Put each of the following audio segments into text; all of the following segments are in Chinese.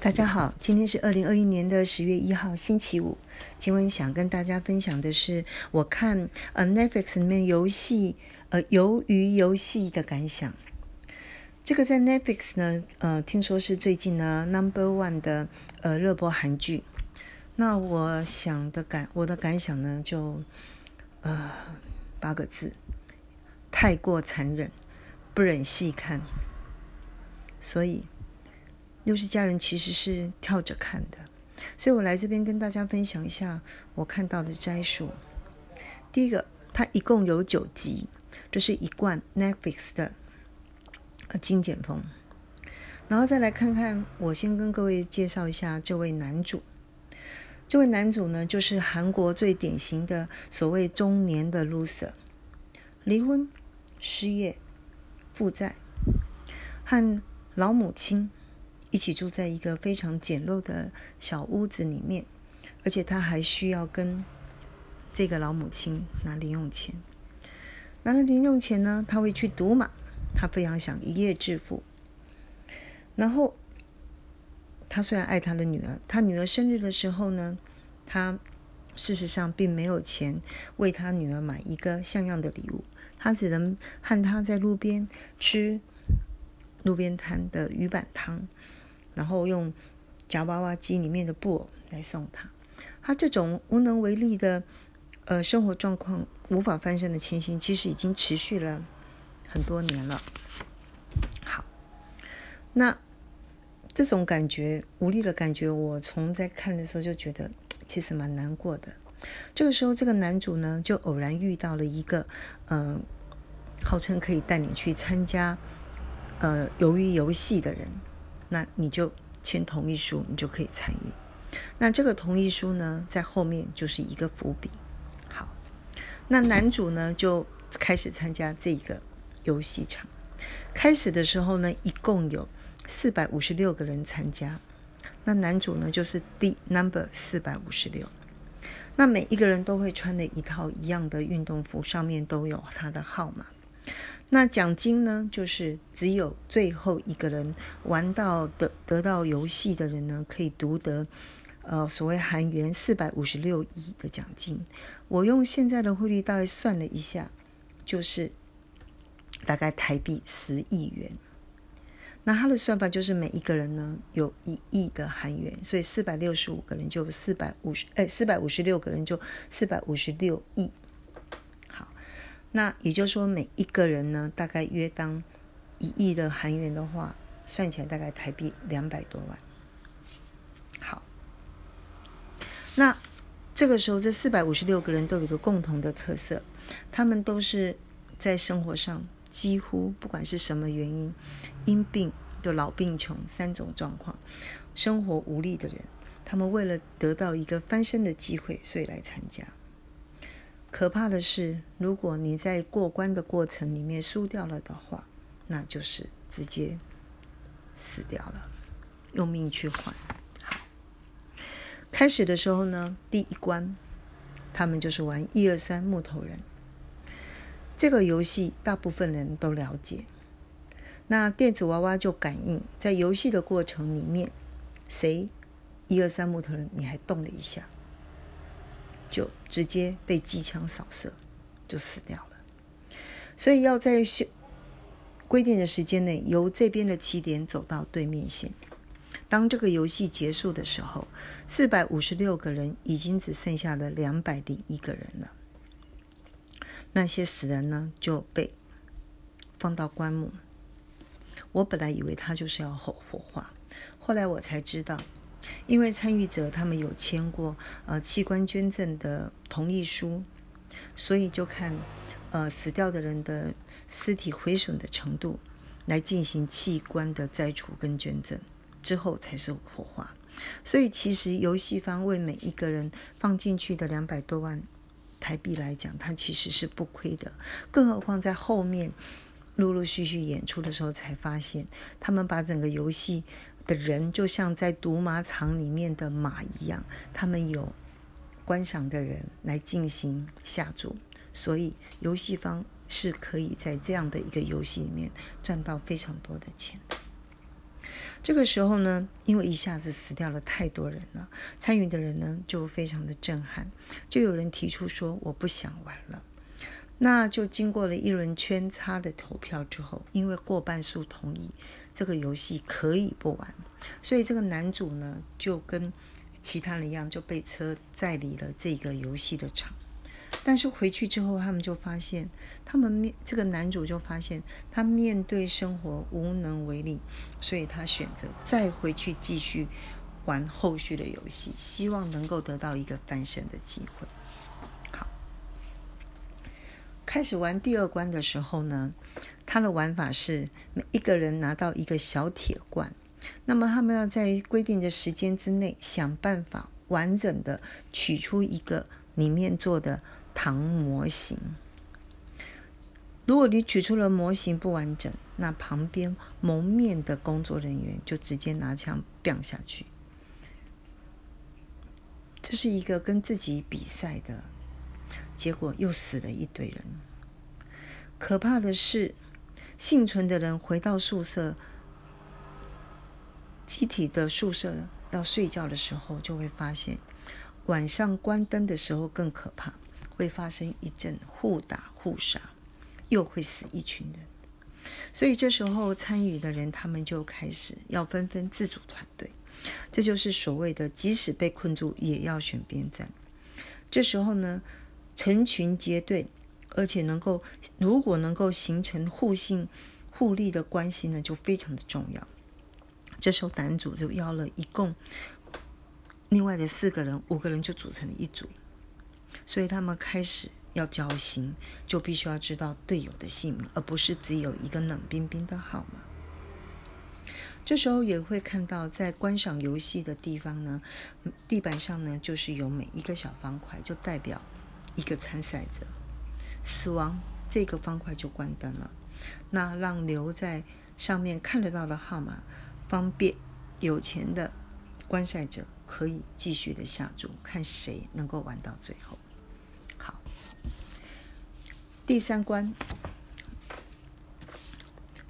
大家好，今天是二零二一年的十月一号，星期五。今晚想跟大家分享的是我看呃 Netflix 里面游戏呃鱿鱼游戏的感想。这个在 Netflix 呢，呃，听说是最近呢 Number One 的呃热播韩剧。那我想的感我的感想呢，就呃八个字：太过残忍，不忍细看。所以。又是家人，其实是跳着看的，所以我来这边跟大家分享一下我看到的摘述。第一个，它一共有九集，这是一贯 Netflix 的精简风。然后再来看看，我先跟各位介绍一下这位男主。这位男主呢，就是韩国最典型的所谓中年的 loser，离婚、失业、负债和老母亲。一起住在一个非常简陋的小屋子里面，而且他还需要跟这个老母亲拿零用钱。拿了零用钱呢，他会去赌马，他非常想一夜致富。然后，他虽然爱他的女儿，他女儿生日的时候呢，他事实上并没有钱为他女儿买一个像样的礼物，他只能和他在路边吃路边摊的鱼板汤。然后用夹娃娃机里面的布偶来送他，他这种无能为力的呃生活状况无法翻身的情形，其实已经持续了很多年了。好，那这种感觉无力的感觉，我从在看的时候就觉得其实蛮难过的。这个时候，这个男主呢就偶然遇到了一个嗯，号称可以带你去参加呃鱿鱼游戏的人。那你就签同意书，你就可以参与。那这个同意书呢，在后面就是一个伏笔。好，那男主呢就开始参加这个游戏场。开始的时候呢，一共有四百五十六个人参加。那男主呢就是第 number 四百五十六。那每一个人都会穿的一套一样的运动服，上面都有他的号码。那奖金呢？就是只有最后一个人玩到得得到游戏的人呢，可以独得呃所谓韩元四百五十六亿的奖金。我用现在的汇率大概算了一下，就是大概台币十亿元。那它的算法就是每一个人呢有一亿的韩元，所以四百六十五个人就四百五十哎四百五十六个人就四百五十六亿。那也就是说，每一个人呢，大概约当一亿的韩元的话，算起来大概台币两百多万。好，那这个时候，这四百五十六个人都有一个共同的特色，他们都是在生活上几乎不管是什么原因，因病就老病穷三种状况，生活无力的人，他们为了得到一个翻身的机会，所以来参加。可怕的是，如果你在过关的过程里面输掉了的话，那就是直接死掉了，用命去换。好，开始的时候呢，第一关他们就是玩一二三木头人这个游戏，大部分人都了解。那电子娃娃就感应在游戏的过程里面，谁一二三木头人，你还动了一下。就直接被机枪扫射，就死掉了。所以要在规定的时间内，由这边的起点走到对面线。当这个游戏结束的时候，四百五十六个人已经只剩下了两百零一个人了。那些死人呢，就被放到棺木。我本来以为他就是要火火化，后来我才知道。因为参与者他们有签过呃器官捐赠的同意书，所以就看呃死掉的人的尸体毁损的程度来进行器官的摘除跟捐赠，之后才是火化。所以其实游戏方为每一个人放进去的两百多万台币来讲，它其实是不亏的。更何况在后面陆陆续续演出的时候，才发现他们把整个游戏。的人就像在赌马场里面的马一样，他们有观赏的人来进行下注，所以游戏方是可以在这样的一个游戏里面赚到非常多的钱。这个时候呢，因为一下子死掉了太多人了，参与的人呢就非常的震撼，就有人提出说我不想玩了。那就经过了一轮圈叉的投票之后，因为过半数同意这个游戏可以不玩，所以这个男主呢就跟其他人一样就被车载离了这个游戏的场。但是回去之后，他们就发现，他们面这个男主就发现他面对生活无能为力，所以他选择再回去继续玩后续的游戏，希望能够得到一个翻身的机会。好，开始玩第二关的时候呢，他的玩法是每一个人拿到一个小铁罐，那么他们要在规定的时间之内想办法完整的取出一个里面做的。糖模型，如果你取出了模型不完整，那旁边蒙面的工作人员就直接拿枪毙下去。这是一个跟自己比赛的结果，又死了一堆人。可怕的是，幸存的人回到宿舍，集体的宿舍要睡觉的时候，就会发现晚上关灯的时候更可怕。会发生一阵互打互杀，又会死一群人，所以这时候参与的人他们就开始要纷纷自主团队，这就是所谓的即使被困住也要选边站。这时候呢，成群结队，而且能够如果能够形成互信互利的关系呢，就非常的重要。这时候男主就邀了一共另外的四个人，五个人就组成了一组。所以他们开始要交心，就必须要知道队友的姓名，而不是只有一个冷冰冰的号码。这时候也会看到，在观赏游戏的地方呢，地板上呢就是有每一个小方块，就代表一个参赛者死亡，这个方块就关灯了。那让留在上面看得到的号码，方便有钱的观赛者可以继续的下注，看谁能够玩到最后。好第三关，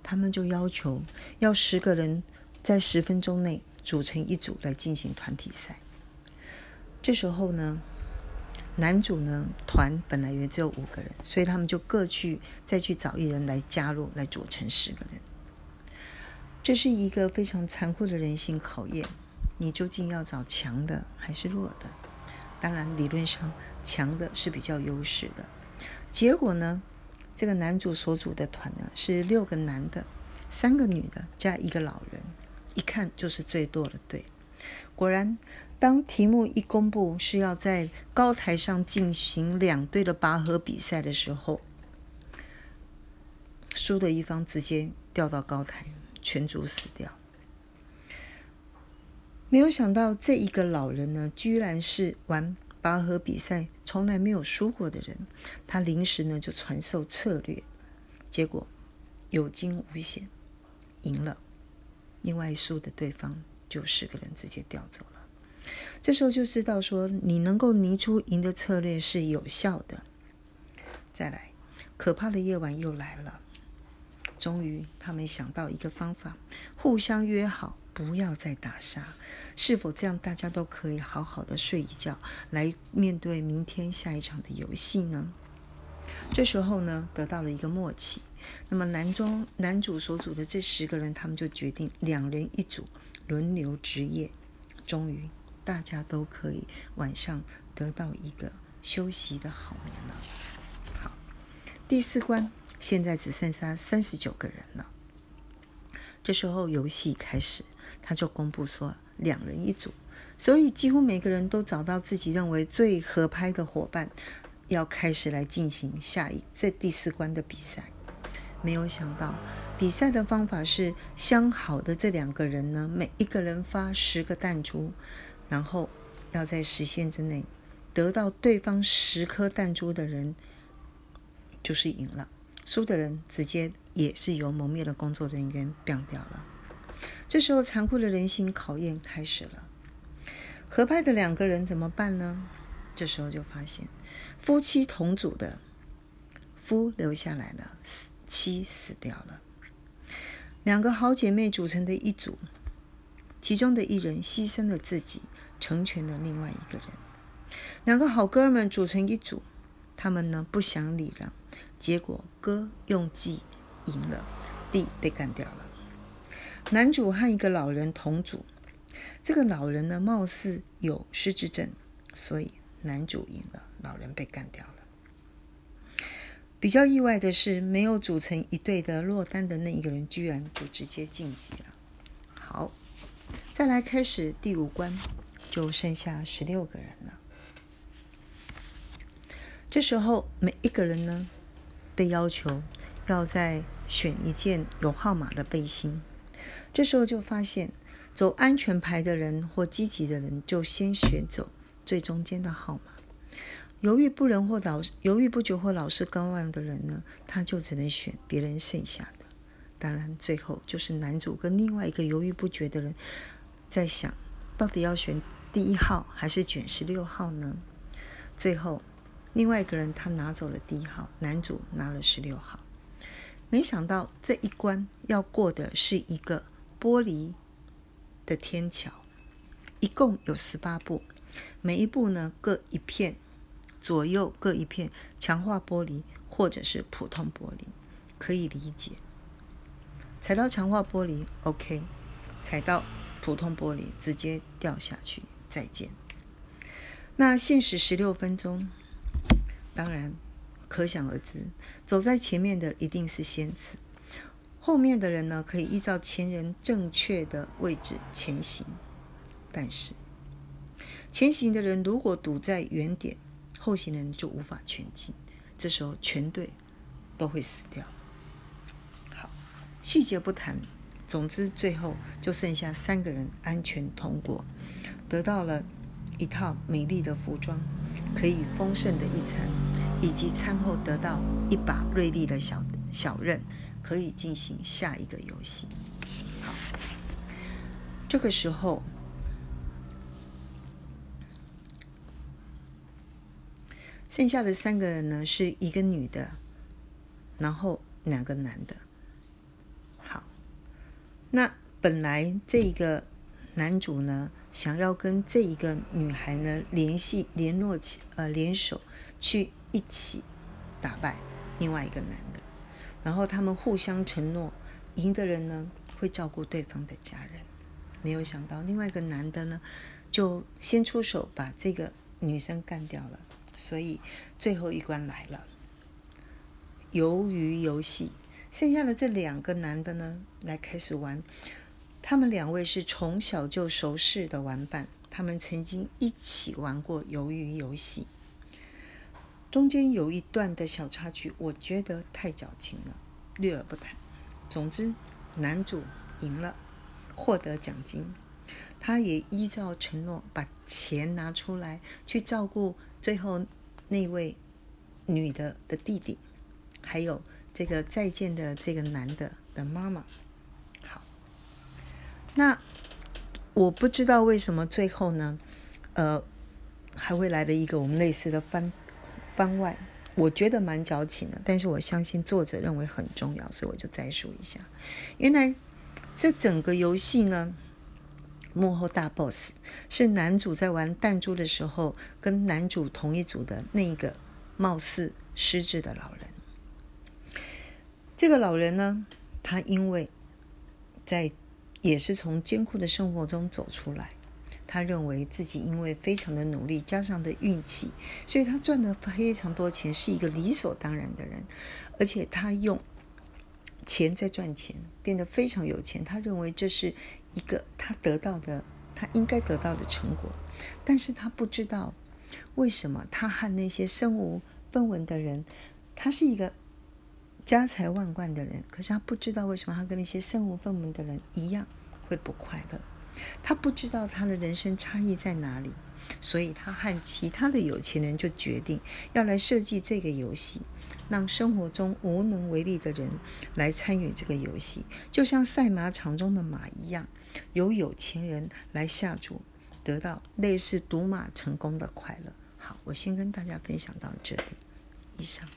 他们就要求要十个人在十分钟内组成一组来进行团体赛。这时候呢，男主呢团本来也只有五个人，所以他们就各去再去找一人来加入，来组成十个人。这是一个非常残酷的人性考验，你究竟要找强的还是弱的？当然，理论上强的是比较优势的。结果呢？这个男主所组的团呢是六个男的，三个女的加一个老人，一看就是最多的队。果然，当题目一公布是要在高台上进行两队的拔河比赛的时候，输的一方直接掉到高台，全组死掉。没有想到，这一个老人呢，居然是玩。拔河比赛从来没有输过的人，他临时呢就传授策略，结果有惊无险，赢了。另外输的对方就十个人直接调走了。这时候就知道说，你能够拟出赢的策略是有效的。再来，可怕的夜晚又来了。终于，他们想到一个方法，互相约好不要再打杀。是否这样，大家都可以好好的睡一觉，来面对明天下一场的游戏呢？这时候呢，得到了一个默契。那么男中男主所组的这十个人，他们就决定两人一组，轮流值夜。终于，大家都可以晚上得到一个休息的好眠了。好，第四关现在只剩下三十九个人了。这时候游戏开始，他就公布说。两人一组，所以几乎每个人都找到自己认为最合拍的伙伴，要开始来进行下一这第四关的比赛。没有想到，比赛的方法是相好的这两个人呢，每一个人发十个弹珠，然后要在时限之内得到对方十颗弹珠的人就是赢了，输的人直接也是由蒙面的工作人员毙掉了。这时候，残酷的人性考验开始了。合拍的两个人怎么办呢？这时候就发现，夫妻同组的夫留下来了，妻死掉了。两个好姐妹组成的一组，其中的一人牺牲了自己，成全了另外一个人。两个好哥们组成一组，他们呢不想礼让，结果哥用计赢了，弟被干掉了。男主和一个老人同组，这个老人呢貌似有失智症，所以男主赢了，老人被干掉了。比较意外的是，没有组成一队的落单的那一个人，居然就直接晋级了。好，再来开始第五关，就剩下十六个人了。这时候，每一个人呢，被要求要再选一件有号码的背心。这时候就发现，走安全牌的人或积极的人，就先选走最中间的号码。犹豫不仁或老犹豫不决或老是观望的人呢，他就只能选别人剩下的。当然，最后就是男主跟另外一个犹豫不决的人在想，到底要选第一号还是卷十六号呢？最后，另外一个人他拿走了第一号，男主拿了十六号。没想到这一关要过的是一个玻璃的天桥，一共有十八步，每一步呢各一片。左右各一片强化玻璃，或者是普通玻璃，可以理解。踩到强化玻璃，OK；踩到普通玻璃，直接掉下去，再见。那限时十六分钟，当然可想而知，走在前面的一定是先死，后面的人呢可以依照前人正确的位置前行。但是前行的人如果堵在原点，后行人就无法前进，这时候全队都会死掉。好，细节不谈，总之最后就剩下三个人安全通过，得到了一套美丽的服装，可以丰盛的一餐，以及餐后得到一把锐利的小小刃，可以进行下一个游戏。好，这个时候。剩下的三个人呢，是一个女的，然后两个男的。好，那本来这一个男主呢，想要跟这一个女孩呢联系、联络起，呃，联手去一起打败另外一个男的，然后他们互相承诺，赢的人呢会照顾对方的家人。没有想到另外一个男的呢，就先出手把这个女生干掉了。所以最后一关来了，鱿鱼游戏，剩下的这两个男的呢，来开始玩。他们两位是从小就熟识的玩伴，他们曾经一起玩过鱿鱼游戏。中间有一段的小插曲，我觉得太矫情了，略而不谈。总之，男主赢了，获得奖金，他也依照承诺把钱拿出来去照顾。最后那位女的的弟弟，还有这个再见的这个男的的妈妈，那我不知道为什么最后呢，呃，还会来了一个我们类似的番番外，我觉得蛮矫情的，但是我相信作者认为很重要，所以我就再说一下，原来这整个游戏呢。幕后大 boss 是男主在玩弹珠的时候，跟男主同一组的那一个貌似失智的老人。这个老人呢，他因为在也是从艰苦的生活中走出来，他认为自己因为非常的努力，加上的运气，所以他赚了非常多钱，是一个理所当然的人，而且他用钱在赚钱，变得非常有钱。他认为这是。一个他得到的，他应该得到的成果，但是他不知道为什么他和那些身无分文的人，他是一个家财万贯的人，可是他不知道为什么他跟那些身无分文的人一样会不快乐，他不知道他的人生差异在哪里，所以他和其他的有钱人就决定要来设计这个游戏。让生活中无能为力的人来参与这个游戏，就像赛马场中的马一样，由有钱人来下注，得到类似赌马成功的快乐。好，我先跟大家分享到这里，以上。